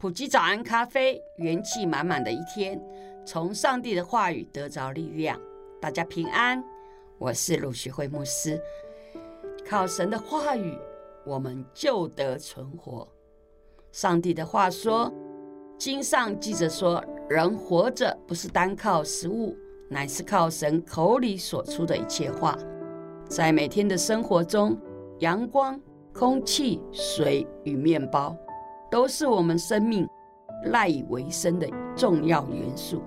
普及早安咖啡，元气满满的一天，从上帝的话语得着力量。大家平安，我是鲁学蕙牧师。靠神的话语，我们就得存活。上帝的话说，经上记着说，人活着不是单靠食物。乃是靠神口里所出的一切话，在每天的生活中，阳光、空气、水与面包，都是我们生命赖以为生的重要元素。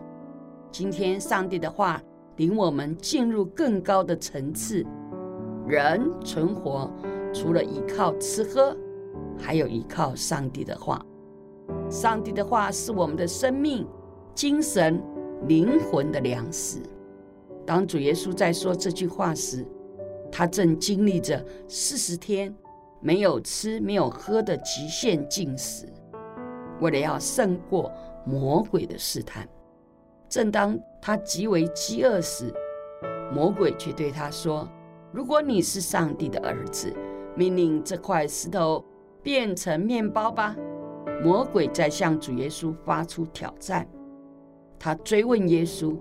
今天，上帝的话领我们进入更高的层次。人存活，除了依靠吃喝，还有依靠上帝的话。上帝的话是我们的生命、精神。灵魂的粮食。当主耶稣在说这句话时，他正经历着四十天没有吃、没有喝的极限禁食，为了要胜过魔鬼的试探。正当他极为饥饿时，魔鬼却对他说：“如果你是上帝的儿子，命令这块石头变成面包吧。”魔鬼在向主耶稣发出挑战。他追问耶稣：“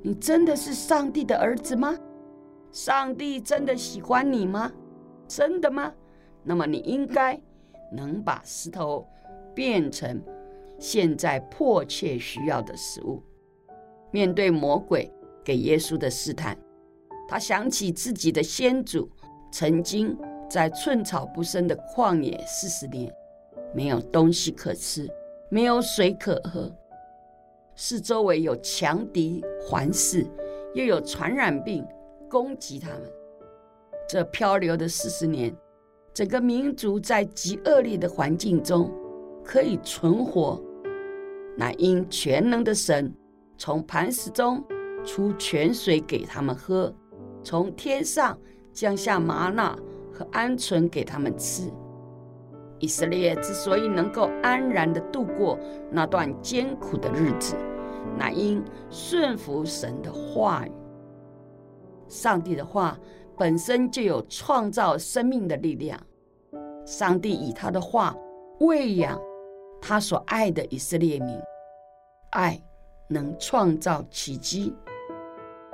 你真的是上帝的儿子吗？上帝真的喜欢你吗？真的吗？那么你应该能把石头变成现在迫切需要的食物。”面对魔鬼给耶稣的试探，他想起自己的先祖曾经在寸草不生的旷野四十年，没有东西可吃，没有水可喝。四周围有强敌环视，又有传染病攻击他们。这漂流的四十年，整个民族在极恶劣的环境中可以存活，乃因全能的神从磐石中出泉水给他们喝，从天上降下吗哪和鹌鹑给他们吃。以色列之所以能够安然地度过那段艰苦的日子，乃因顺服神的话语。上帝的话本身就有创造生命的力量。上帝以他的话喂养他所爱的以色列民，爱能创造奇迹。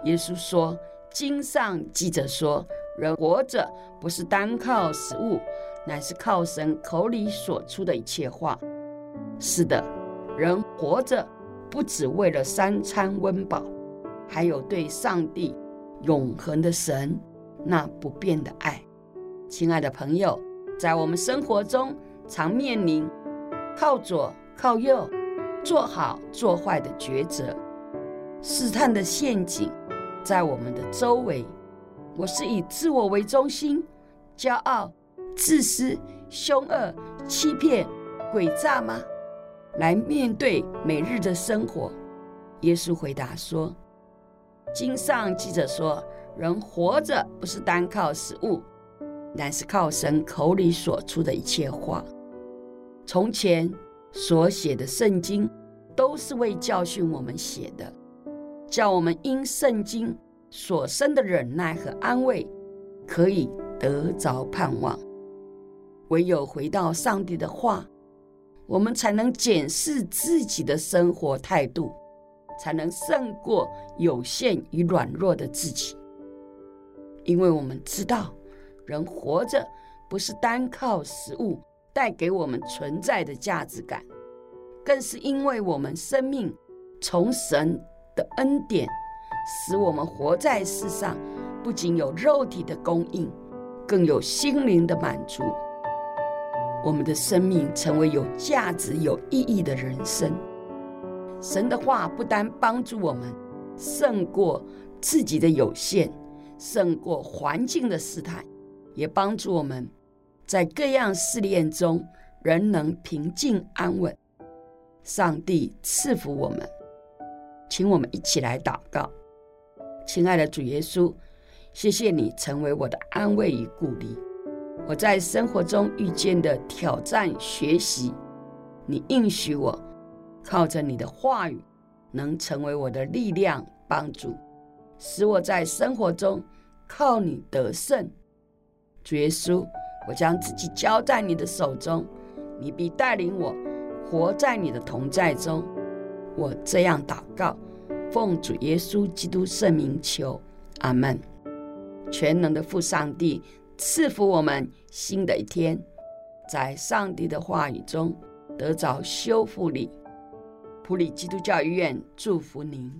耶稣说：“经上记着说，人活着不是单靠食物。”乃是靠神口里所出的一切话。是的，人活着不只为了三餐温饱，还有对上帝永恒的神那不变的爱。亲爱的朋友，在我们生活中常面临靠左靠右、做好做坏的抉择，试探的陷阱在我们的周围。我是以自我为中心，骄傲。自私、凶恶、欺骗、诡诈吗？来面对每日的生活，耶稣回答说：“经上记着说，人活着不是单靠食物，乃是靠神口里所出的一切话。”从前所写的圣经，都是为教训我们写的，叫我们因圣经所生的忍耐和安慰，可以得着盼望。唯有回到上帝的话，我们才能检视自己的生活态度，才能胜过有限与软弱的自己。因为我们知道，人活着不是单靠食物带给我们存在的价值感，更是因为我们生命从神的恩典，使我们活在世上，不仅有肉体的供应，更有心灵的满足。我们的生命成为有价值、有意义的人生。神的话不单帮助我们胜过自己的有限，胜过环境的试探，也帮助我们在各样试炼中仍能平静安稳。上帝赐福我们，请我们一起来祷告。亲爱的主耶稣，谢谢你成为我的安慰与鼓励。我在生活中遇见的挑战、学习，你应许我，靠着你的话语，能成为我的力量、帮助，使我在生活中靠你得胜。主耶稣，我将自己交在你的手中，你必带领我活在你的同在中。我这样祷告，奉主耶稣基督圣名求，阿门。全能的父上帝赐福我们新的一天，在上帝的话语中得着修复力。普里基督教医院祝福您。